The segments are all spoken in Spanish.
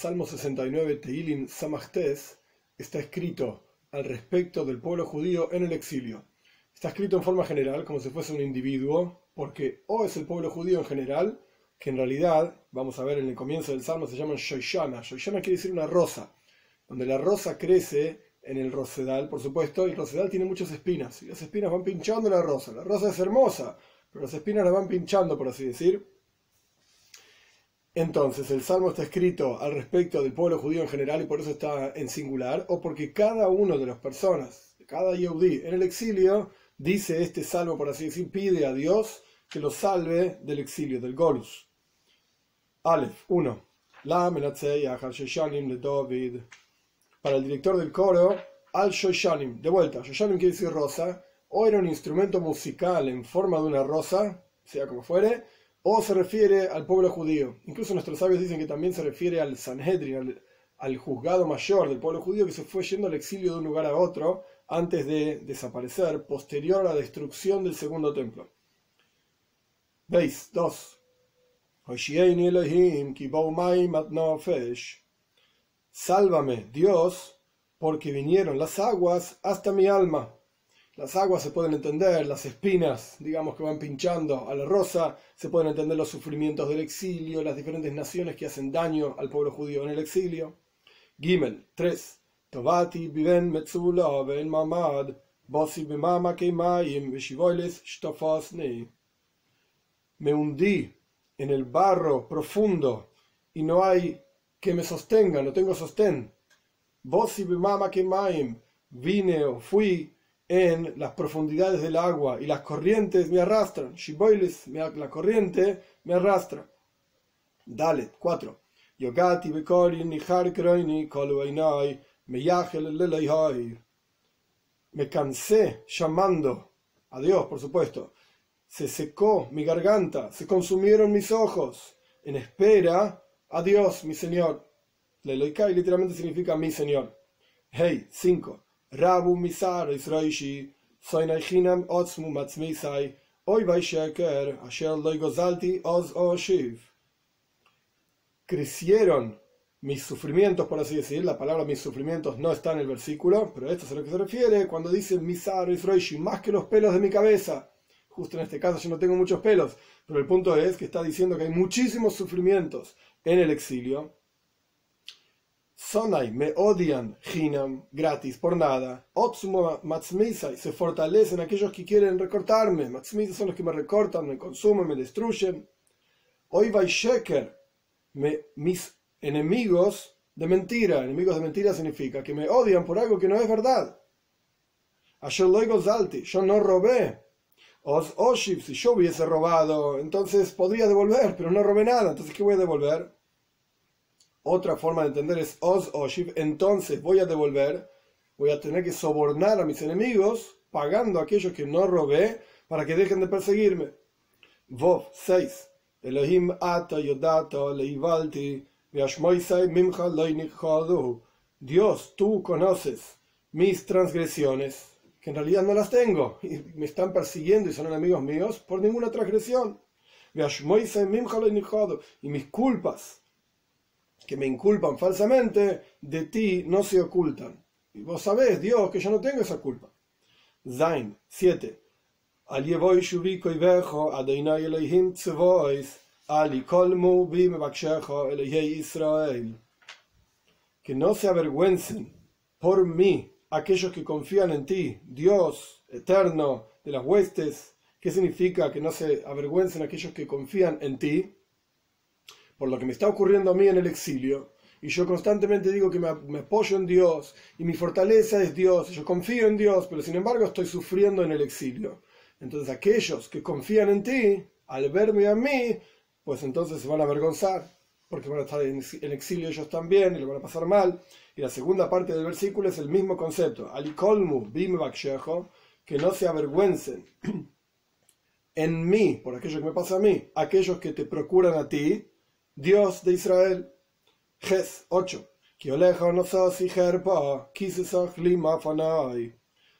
Salmo 69, Teilim Samachtes, está escrito al respecto del pueblo judío en el exilio. Está escrito en forma general, como si fuese un individuo, porque o es el pueblo judío en general, que en realidad, vamos a ver en el comienzo del Salmo, se llaman Shoshana. Shoshana quiere decir una rosa, donde la rosa crece en el rosedal, por supuesto, y el rosedal tiene muchas espinas, y las espinas van pinchando la rosa. La rosa es hermosa, pero las espinas la van pinchando, por así decir. Entonces, el salmo está escrito al respecto del pueblo judío en general y por eso está en singular, o porque cada uno de las personas, cada Yehudi en el exilio, dice este salmo, por así decir, pide a Dios que lo salve del exilio, del Golus. Aleph 1. La de David. Para el director del coro, al Shoshanim. De vuelta, Shoshanim quiere decir rosa, o era un instrumento musical en forma de una rosa, sea como fuere, o se refiere al pueblo judío. Incluso nuestros sabios dicen que también se refiere al Sanhedrin, al, juzgado mayor del pueblo judío que se fue yendo al exilio de un lugar a otro antes de desaparecer, posterior a la destrucción del segundo templo. Veis, 2. Sálvame, Dios, porque vinieron las aguas hasta mi alma. Las aguas se pueden entender, las espinas, digamos que van pinchando a la rosa, se pueden entender los sufrimientos del exilio, las diferentes naciones que hacen daño al pueblo judío en el exilio. Gimel 3. Tovati viven metzula ben mamad, bosi bemama keimayim, veshivoiles shtofosni. Me hundí en el barro profundo y no hay que me sostenga, no tengo sostén. Bosi bemama keimayim, vine o fui en las profundidades del agua y las corrientes me arrastran. Shiboiles, la corriente me arrastra. Dale, 4. Yogati me cansé llamando a Dios, por supuesto. Se secó mi garganta, se consumieron mis ojos, en espera a Dios, mi Señor. Leloikai literalmente significa mi Señor. Hey, 5. Rabu misar Israishi, Soinachinam Otzmu Matzmisai, Oy Sheker, Asher Loigozalti Oz Oshiv. Crecieron mis sufrimientos, por así decir, la palabra mis sufrimientos no está en el versículo, pero esto es a lo que se refiere cuando dice misar Israishi, más que los pelos de mi cabeza. Justo en este caso yo no tengo muchos pelos, pero el punto es que está diciendo que hay muchísimos sufrimientos en el exilio Sonai me odian, Hinam, gratis, por nada. Otsumo Matzmisai, se fortalecen aquellos que quieren recortarme. Matzmisai son los que me recortan, me consumen, me destruyen. Oivai Sheker, me, mis enemigos de mentira. Enemigos de mentira significa que me odian por algo que no es verdad. Zalti, yo no robé. Os Oshib, si yo hubiese robado, entonces podría devolver, pero no robé nada, entonces ¿qué voy a devolver? Otra forma de entender es os oshiv, entonces voy a devolver, voy a tener que sobornar a mis enemigos pagando a aquellos que no robé para que dejen de perseguirme. Vov 6. Elohim ata yodata leivalti mimcha Dios, tú conoces mis transgresiones, que en realidad no las tengo, y me están persiguiendo y son enemigos míos por ninguna transgresión. Y mis culpas que me inculpan falsamente, de ti no se ocultan. Y vos sabés, Dios, que yo no tengo esa culpa. Zain 7. Que no se avergüencen por mí aquellos que confían en ti, Dios eterno de las huestes. ¿Qué significa que no se avergüencen aquellos que confían en ti? Por lo que me está ocurriendo a mí en el exilio, y yo constantemente digo que me, apoyo en Dios, y mi fortaleza es Dios, yo confío en Dios, pero sin embargo estoy sufriendo en el exilio. Entonces aquellos que confían en ti, al verme a mí, pues entonces se van a avergonzar, porque van a estar en, exilio ellos también, y lo van a pasar mal. Y la segunda parte del versículo es el mismo concepto, alikolmu bim que no se avergüencen en mí, por aquello que me pasa a mí, aquellos que te procuran a ti, Dios de Israel. Ges 8.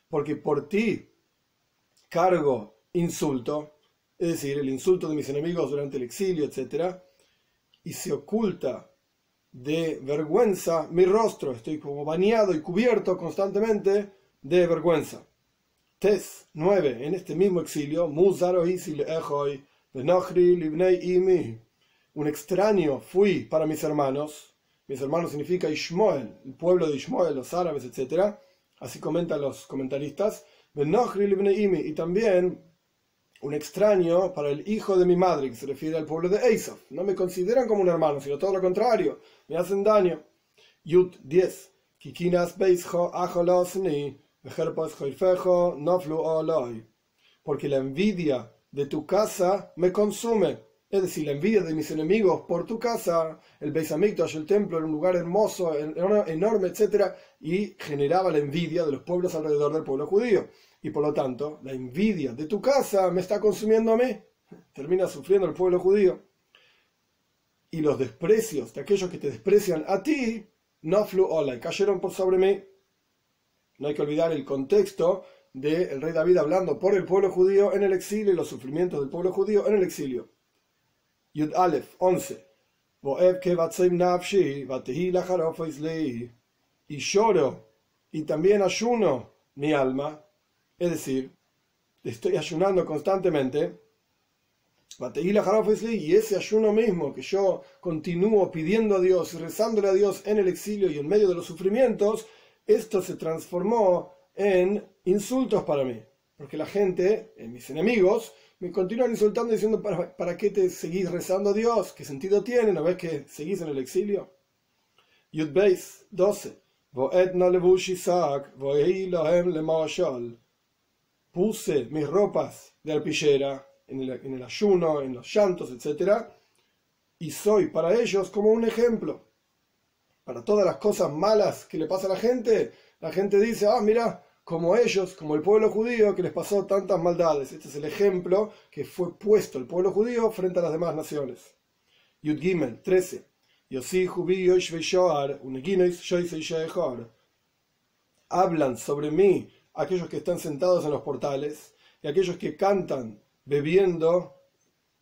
Porque por ti cargo insulto, es decir, el insulto de mis enemigos durante el exilio, etc. Y se oculta de vergüenza mi rostro, estoy como bañado y cubierto constantemente de vergüenza. Tes 9. En este mismo exilio, un extraño fui para mis hermanos. Mis hermanos significa Ishmael, el pueblo de Ishmael, los árabes, etc. Así comentan los comentaristas. Y también un extraño para el hijo de mi madre, que se refiere al pueblo de Esaf. No me consideran como un hermano, sino todo lo contrario, me hacen daño. Yud 10. Porque la envidia de tu casa me consume. Es decir, la envidia de mis enemigos por tu casa, el Beis Hamikdash, el templo, era un lugar hermoso, enorme, etc. Y generaba la envidia de los pueblos alrededor del pueblo judío y por lo tanto la envidia de tu casa me está consumiendo a mí. Termina sufriendo el pueblo judío. Y los desprecios de aquellos que te desprecian a ti, no flu y cayeron por sobre mí. No hay que olvidar el contexto del rey David hablando por el pueblo judío en el exilio y los sufrimientos del pueblo judío en el exilio. Yud Aleph 11. Y lloro y también ayuno mi alma es decir, estoy ayunando constantemente, y ese ayuno mismo que yo continúo pidiendo a Dios y rezándole a Dios en el exilio y en medio de los sufrimientos, esto se transformó en insultos para mí. Porque la gente, eh, mis enemigos, me continúan insultando diciendo, ¿para, ¿para qué te seguís rezando a Dios? ¿Qué sentido tiene? ¿No ves que seguís en el exilio? Yud Beis 12 puse mis ropas de arpillera en el, ayuno, en los llantos, etc. Y soy para ellos como un ejemplo. Para todas las cosas malas que le pasa a la gente, la gente dice, ah, mira, como ellos, como el pueblo judío que les pasó tantas maldades. Este es el ejemplo que fue puesto el pueblo judío frente a las demás naciones. Yud Gimel 13. Hablan sobre mí aquellos que están sentados en los portales y aquellos que cantan bebiendo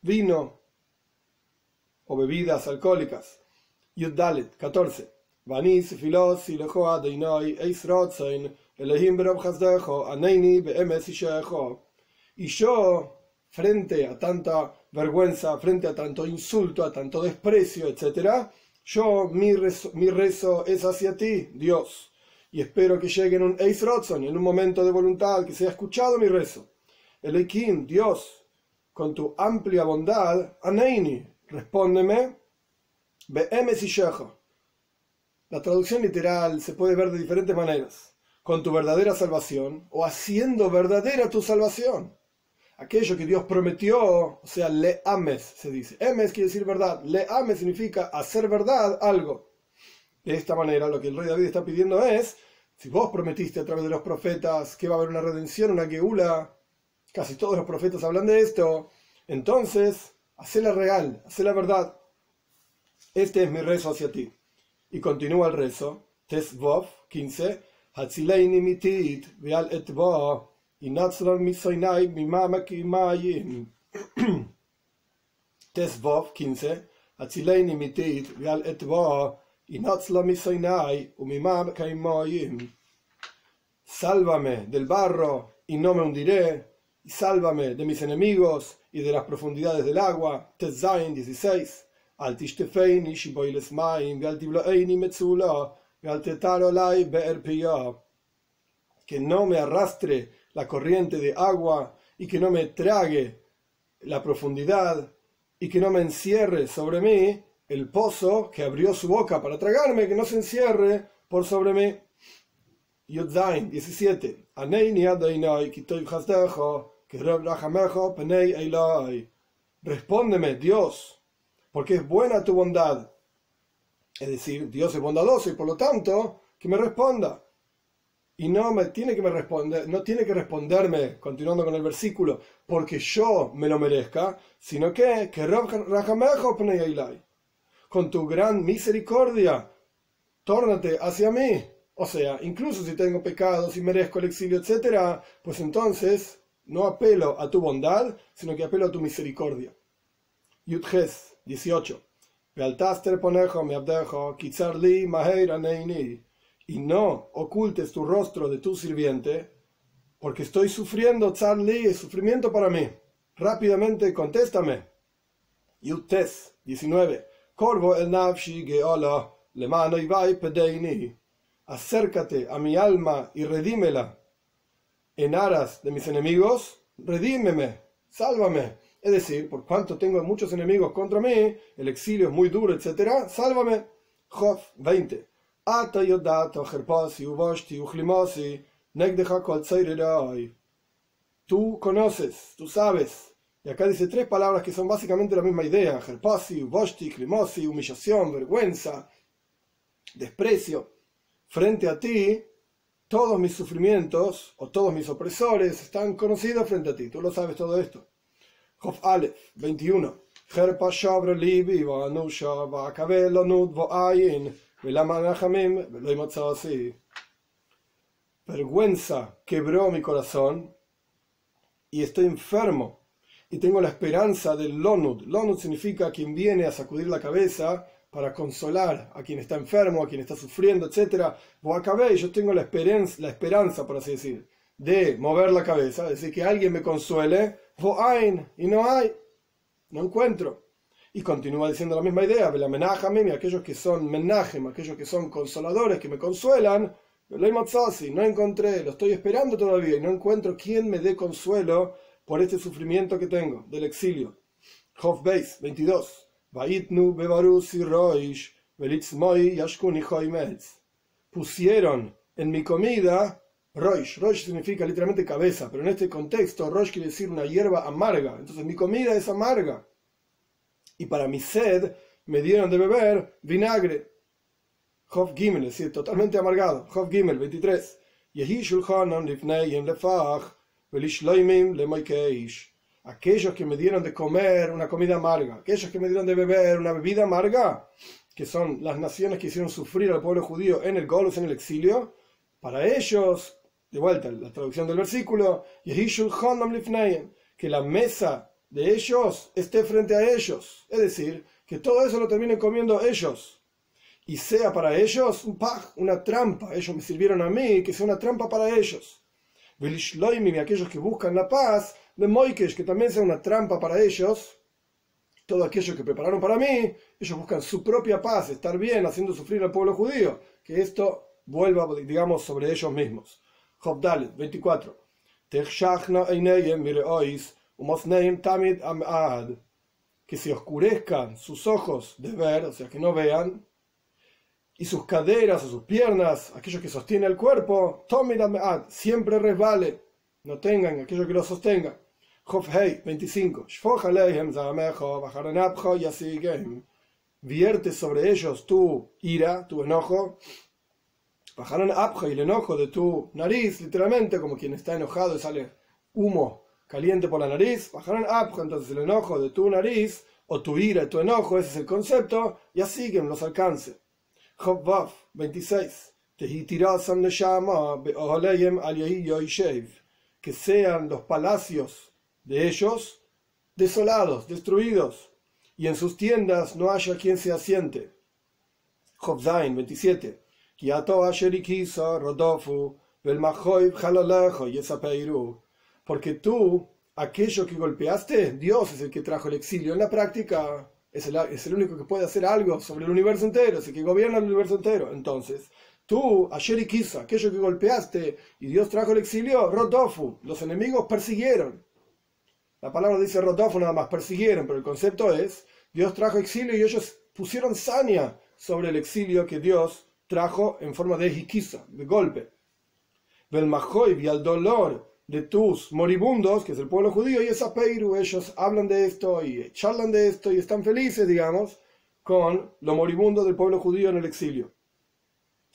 vino o bebidas alcohólicas. Yuddalet 14. Y yo, frente a tanta vergüenza, frente a tanto insulto, a tanto desprecio, etc., yo, mi rezo, mi rezo es hacia ti, Dios y espero que llegue en un Eis Rotzon, en un momento de voluntad, que sea escuchado mi rezo. Elohim, Dios, con tu amplia bondad, Aneini, respóndeme, Be'emes y La traducción literal se puede ver de diferentes maneras. Con tu verdadera salvación o haciendo verdadera tu salvación. Aquello que Dios prometió, o sea, le ames, se dice. Emes quiere decir verdad. Le ames significa hacer verdad algo. De esta manera, lo que el rey David está pidiendo es, si vos prometiste a través de los profetas que va a haber una redención, una geula, casi todos los profetas hablan de esto, entonces, hacela real, hacela verdad. Este es mi rezo hacia ti. Y continúa el rezo, Tesvov 15, Hatzileini mitit, Veal etva, y Natsran misoinai, mimayim. Tesvov 15, Hatzileini mitit, Veal etva, Sálvame del barro y no me hundiré, sálvame de mis enemigos y de las profundidades del agua. Tezain 16. Que no me arrastre la corriente de agua y que no me trague la profundidad y que no me encierre sobre mí el pozo que abrió su boca para tragarme, que no se encierre por sobre mí. Yudzain 17. Respóndeme, Dios, porque es buena tu bondad. Es decir, Dios es bondadoso y por lo tanto, que me responda. Y no me tiene que me responder, no tiene que responderme, continuando con el versículo, porque yo me lo merezca, sino que, que con tu gran misericordia, tórnate hacia mí. O sea, incluso si tengo pecados y merezco el exilio, etc., pues entonces no apelo a tu bondad, sino que apelo a tu misericordia. Yudges 18. Y no ocultes tu rostro de tu sirviente, porque estoy sufriendo, Tzarli, es sufrimiento para mí. Rápidamente contéstame. Yutes 19. Corvo el nafshi geola le mano pedeini. Acércate a mi alma y redímela. En aras de mis enemigos, redímeme, sálvame. Es decir, por cuanto tengo muchos enemigos contra mí, el exilio es muy duro, etc., sálvame. Jof 20. Ata yodato, herpasi, uvoshti, uchlimosi, Tú conoces, tú sabes. Y acá dice tres palabras que son básicamente la misma idea. Herpasi, Boshti, Klimosi, humillación, vergüenza, desprecio. Frente a ti, todos mis sufrimientos o todos mis opresores están conocidos frente a ti. Tú lo sabes todo esto. Hof Aleph 21. Herpa Shabra Libi, Vanusha, Vakabelo Nud, Voayin, Velamanachamim, Veloimatzasi vergüenza quebró mi corazón y estoy enfermo y tengo la esperanza del lonud. Lonud significa quien viene a sacudir la cabeza para consolar a quien está enfermo, a quien está sufriendo, etc. y yo tengo la esperanza, la esperanza, por así decir, de mover la cabeza, es decir, que alguien me consuele, y no hay, no encuentro. Y continúa diciendo la misma idea, y aquellos que son menajem, aquellos que son consoladores, que me consuelan, no encontré, lo estoy esperando todavía y no encuentro quien me dé consuelo por este sufrimiento que tengo del exilio. Hof Beis 22. Pusieron en mi comida Roish. Roish significa literalmente cabeza, pero en este contexto Roish quiere decir una hierba amarga. Entonces mi comida es amarga. Y para mi sed me dieron de beber vinagre. Hof Gimel, es decir, totalmente amargado. Hof Gimel, 23. Aquellos que me dieron de comer una comida amarga, aquellos que me dieron de beber una bebida amarga, que son las naciones que hicieron sufrir al pueblo judío en el Golus, en el exilio, para ellos, de vuelta, la traducción del versículo, que la mesa de ellos esté frente a ellos. Es decir, que todo eso lo terminen comiendo ellos y sea para ellos un una trampa. Ellos me sirvieron a mí, que sea una trampa para ellos. y aquellos que buscan la paz, de Moikesh, que también sea una trampa para ellos. Todo aquello que prepararon para mí, ellos buscan su propia paz, estar bien, haciendo sufrir al pueblo judío. Que esto vuelva, digamos, sobre ellos mismos. Job 24. Que se oscurezcan sus ojos de ver, o sea, que no vean, y sus caderas o sus piernas, aquello que sostiene el cuerpo, siempre resbale, no tengan aquello que lo sostenga. Hei 25. Vierte sobre ellos tu ira, tu enojo. Bajaron y el enojo de tu nariz, literalmente, como quien está enojado y sale humo caliente por la nariz. Bajaron entonces el enojo de tu nariz, o tu ira tu enojo, ese es el concepto, y así que los alcance. Job 26. Que sean los palacios de ellos desolados, destruidos, y en sus tiendas no haya quien se asiente. Job 27. Porque tú, aquello que golpeaste, Dios es el que trajo el exilio. En la práctica, es el, único que puede hacer algo sobre el universo entero, es el que gobierna el universo entero. Entonces, tú, ayer y quizá, aquello que golpeaste y Dios trajo el exilio, Rotofu, los enemigos persiguieron. La palabra dice Rotofu nada más, persiguieron, pero el concepto es, Dios trajo exilio y ellos pusieron saña sobre el exilio que Dios trajo en forma de jiquiza, de golpe. Belmajoy y al dolor de tus moribundos, que es el pueblo judío, y esa Peiru, ellos hablan de esto y charlan de esto y están felices, digamos, con lo moribundo del pueblo judío en el exilio.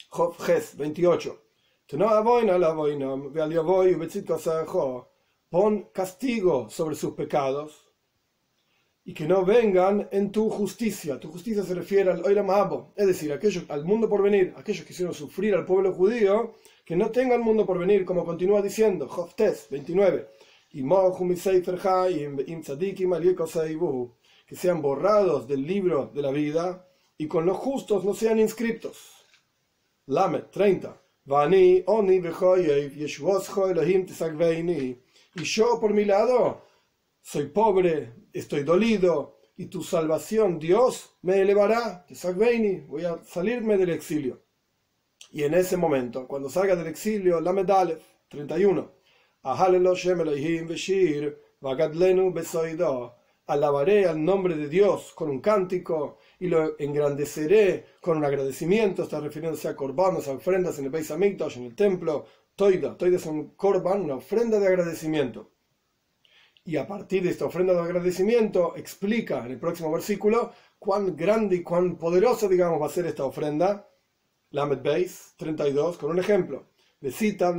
Job 28. Pon castigo sobre sus pecados y que no vengan en tu justicia. Tu justicia se refiere al Oiram es decir, aquellos, al mundo por venir, aquellos que hicieron sufrir al pueblo judío, que no tengan mundo por venir, como continúa diciendo, Joftes 29, que sean borrados del libro de la vida y con los justos no sean inscritos. Lamed 30. Y yo por mi lado soy pobre, estoy dolido, y tu salvación, Dios, me elevará, voy a salirme del exilio. Y en ese momento, cuando salga del exilio, la medalef 31, alabaré al nombre de Dios con un cántico y lo engrandeceré con un agradecimiento, está refiriéndose a corbanos, a ofrendas en el Beis Hamikdash, en el templo, toida, toida es un corban, una ofrenda de agradecimiento. Y a partir de esta ofrenda de agradecimiento explica en el próximo versículo cuán grande y cuán poderosa, digamos, va a ser esta ofrenda. Lamed Beis 32, con un ejemplo. Besita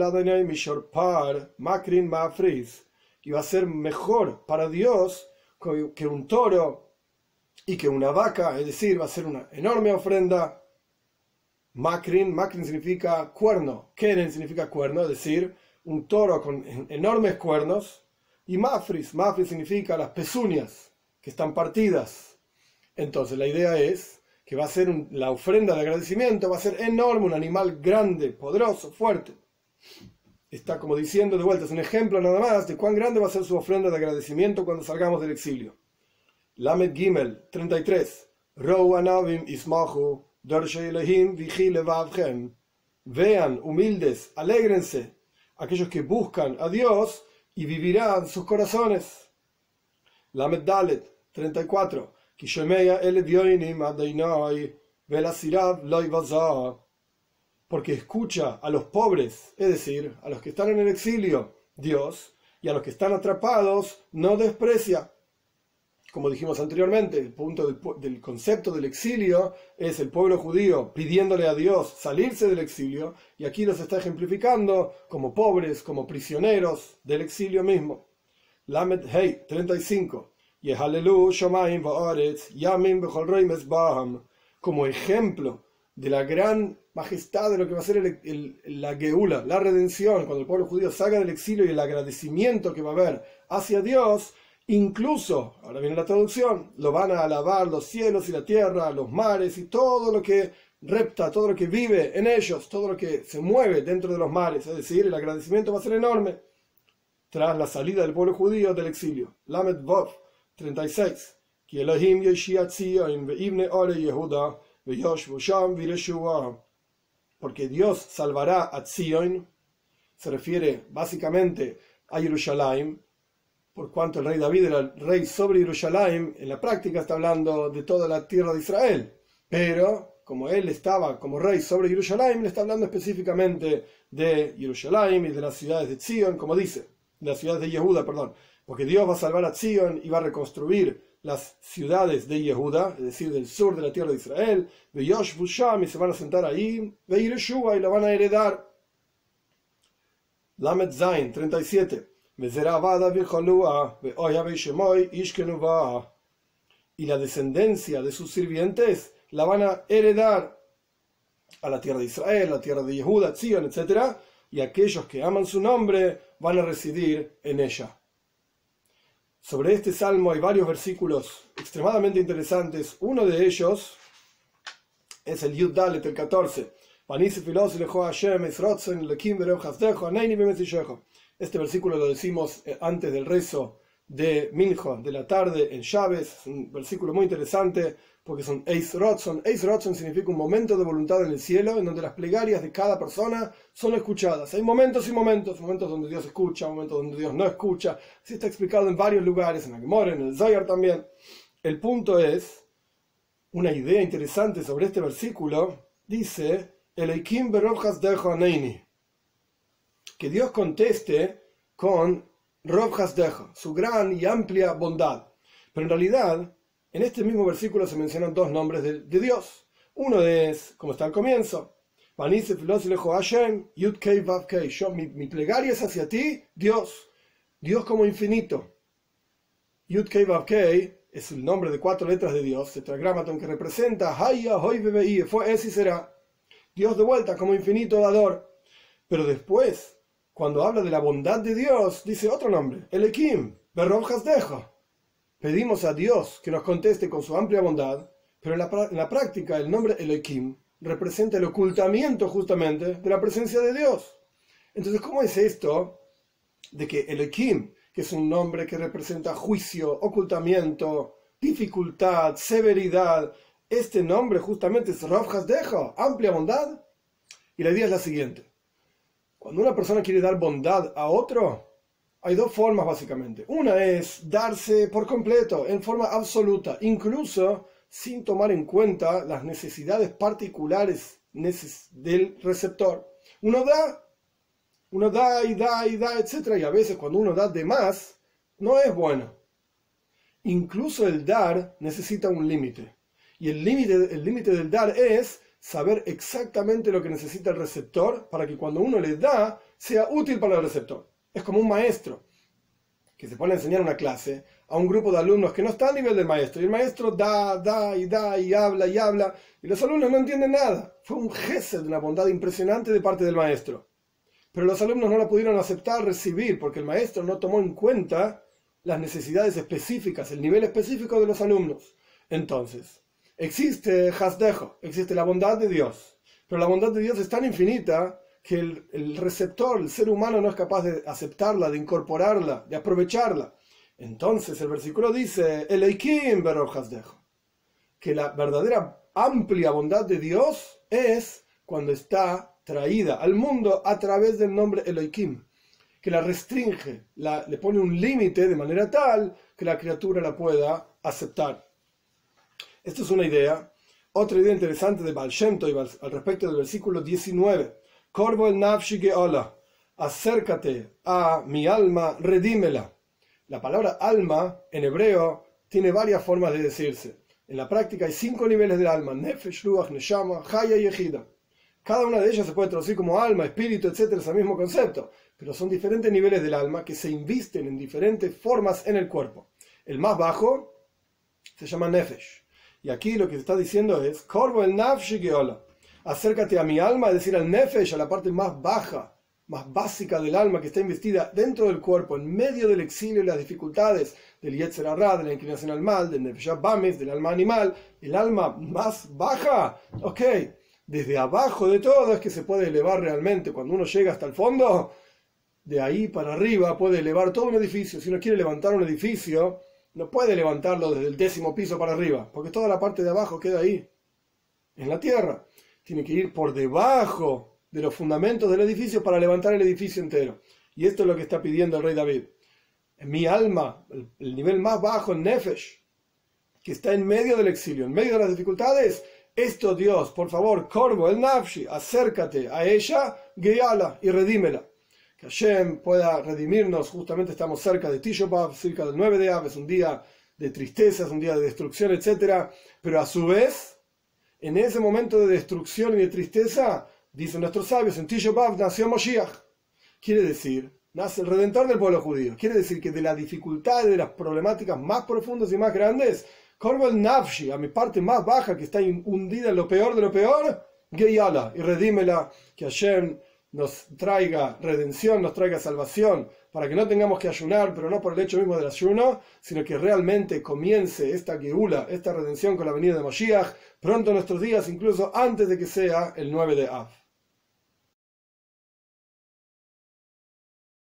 par makrin mafris. Y va a ser mejor para Dios que un toro y que una vaca, es decir, va a ser una enorme ofrenda. Makrin, makrin significa cuerno, keren significa cuerno, es decir, un toro con enormes cuernos y mafris, mafris significa las pezuñas que están partidas. Entonces la idea es que va a ser la ofrenda de agradecimiento, va a ser enorme, un animal grande, poderoso, fuerte. Está como diciendo de vuelta, es un ejemplo nada más de cuán grande va a ser su ofrenda de agradecimiento cuando salgamos del exilio. Lamed Gimel 33. ismahu Vean, humildes, alégrense, aquellos que buscan a Dios y vivirán sus corazones. Lamed Dalet 34. Porque escucha a los pobres, es decir, a los que están en el exilio, Dios, y a los que están atrapados, no desprecia. Como dijimos anteriormente, el punto del, concepto del exilio es el pueblo judío pidiéndole a Dios salirse del exilio, y aquí los está ejemplificando como pobres, como prisioneros del exilio mismo. Lamed Hey 35. Como ejemplo de la gran majestad de lo que va a ser la Geula, la redención, cuando el pueblo judío salga del exilio y el agradecimiento que va a haber hacia Dios, Incluso, ahora viene la traducción, lo van a alabar los cielos y la tierra, los mares y todo lo que repta, todo lo que vive en ellos, todo lo que se mueve dentro de los mares. Es decir, el agradecimiento va a ser enorme tras la salida del pueblo judío del exilio. Lamed Vov 36. Porque Dios salvará a Zion, se refiere básicamente a Jerusalén, por cuanto el rey David era el rey sobre Jerusalén, en la práctica está hablando de toda la tierra de Israel. Pero, como él estaba como rey sobre Jerusalén, le está hablando específicamente de Jerusalén y de las ciudades de Zion, como dice, de las ciudades de Yehuda, perdón. Porque Dios va a salvar a Zion y va a reconstruir las ciudades de Yehuda, es decir, del sur de la tierra de Israel, de Yosh Busham, y se van a sentar ahí, de Yeshua y la van a heredar. Lamed Zain 37. Y la descendencia de sus sirvientes la van a heredar a la tierra de Israel, la tierra de Yehuda, Zion, etc. Y aquellos que aman su nombre van a residir en ella. Sobre este salmo hay varios versículos extremadamente interesantes. Uno de ellos es el Yud Dalet, el 14. Este versículo lo decimos eh, antes del rezo de Minjo de la tarde en Chávez, es un versículo muy interesante porque son Eis Rotzon. Eis Rotzon significa un momento de voluntad en el cielo en donde las plegarias de cada persona son escuchadas. Hay momentos y momentos, momentos donde Dios escucha, momentos donde Dios no escucha. Así está explicado en varios lugares, en la Gemora, en el Zayar también. El punto es, una idea interesante sobre este versículo, dice, el Eikim Berojas Dejo Aneini que Dios conteste con Rob Hasdeja, su gran y amplia bondad. Pero en realidad, en este mismo versículo se mencionan dos nombres de, Dios. Uno es, como está al comienzo, mi, mi plegaria es hacia ti, Dios, Dios como infinito. Yudkei es el nombre de cuatro letras de Dios, tetragramaton que representa Haya, Hoy, fue, es y será. Dios de vuelta como infinito dador. Pero después cuando habla de la bondad de Dios, dice otro nombre, el Ekim, Berrojas deja. pedimos a Dios que nos conteste con su amplia bondad, pero en la, práctica el nombre Elohim representa el ocultamiento justamente de la presencia de Dios. Entonces, ¿cómo es esto de que Elohim, que es un nombre que representa juicio, ocultamiento, dificultad, severidad, este nombre justamente es Rav Hasdeja, amplia bondad? Y la idea es la siguiente. Cuando una persona quiere dar bondad a otro, hay dos formas básicamente. Una es darse por completo, en forma absoluta, incluso sin tomar en cuenta las necesidades particulares del receptor. Uno da, uno da y da y da, etc. Y a veces cuando uno da de más, no es bueno. Incluso el dar necesita un límite. Y el límite el límite del dar es saber exactamente lo que necesita el receptor para que cuando uno le da sea útil para el receptor. Es como un maestro que se pone a enseñar una clase a un grupo de alumnos que no está a nivel del maestro. Y el maestro da, da y da y habla y habla. Y los alumnos no entienden nada. Fue un gesto de una bondad impresionante de parte del maestro. Pero los alumnos no la pudieron aceptar, recibir, porque el maestro no tomó en cuenta las necesidades específicas, el nivel específico de los alumnos. Entonces, Existe Hasdejo, existe la bondad de Dios, pero la bondad de Dios es tan infinita que el, receptor, el ser humano, no es capaz de aceptarla, de incorporarla, de aprovecharla. Entonces el versículo dice, Eleikim Hasdejo, que la verdadera amplia bondad de Dios es cuando está traída al mundo a través del nombre Elohim, que la restringe, la, le pone un límite de manera tal que la criatura la pueda aceptar. Esto es una idea. Otra idea interesante de Baal al respecto del versículo 19. Corvo el nafshi geola. Acércate a mi alma, redímela. La palabra alma en hebreo tiene varias formas de decirse. En la práctica hay cinco niveles de alma: nefesh, ruach, neshama, haya y ejida. Cada una de ellas se puede traducir como alma, espíritu, etc. Es el mismo concepto, pero son diferentes niveles del alma que se invisten en diferentes formas en el cuerpo. El más bajo se llama nefesh. Y aquí lo que está diciendo es, Corvo el acércate a mi alma, es decir, al nefesh, a la parte más baja, más básica del alma que está investida dentro del cuerpo, en medio del exilio y las dificultades del Yetzer Arra, de la inclinación al mal, del nefesh Bames, del alma animal, el alma más baja, ok, desde abajo de todo es que se puede elevar realmente, cuando uno llega hasta el fondo, de ahí para arriba puede elevar todo un edificio, si uno quiere levantar un edificio, no puede levantarlo desde el décimo piso para arriba, porque toda la parte de abajo queda ahí, en la tierra. Tiene que ir por debajo de los fundamentos del edificio para levantar el edificio entero. Y esto es lo que está pidiendo el rey David. En mi alma, el, nivel más bajo, el Nefesh, que está en medio del exilio, en medio de las dificultades, esto Dios, por favor, Corvo, el Nafshi, acércate a ella, guíala y redímela. Hashem pueda redimirnos. Justamente estamos cerca de Tisho cerca del 9 de Av, es un día de tristeza, es un día de destrucción, etc. Pero a su vez, en ese momento de destrucción y de tristeza, dicen nuestros sabios, en Tisho nació Moshiach. Quiere decir, nace el redentor del pueblo judío. Quiere decir que de las dificultades, de las problemáticas más profundas y más grandes, el Nafshi, a mi parte más baja, que está hundida en lo peor de lo peor, Geyala, y redímela, que Hashem nos traiga redención, nos traiga salvación, para que no tengamos que ayunar, pero no por el hecho mismo del ayuno, sino que realmente comience esta geula, esta redención con la venida de Moshiach, pronto en nuestros días, incluso antes de que sea el 9 de Av.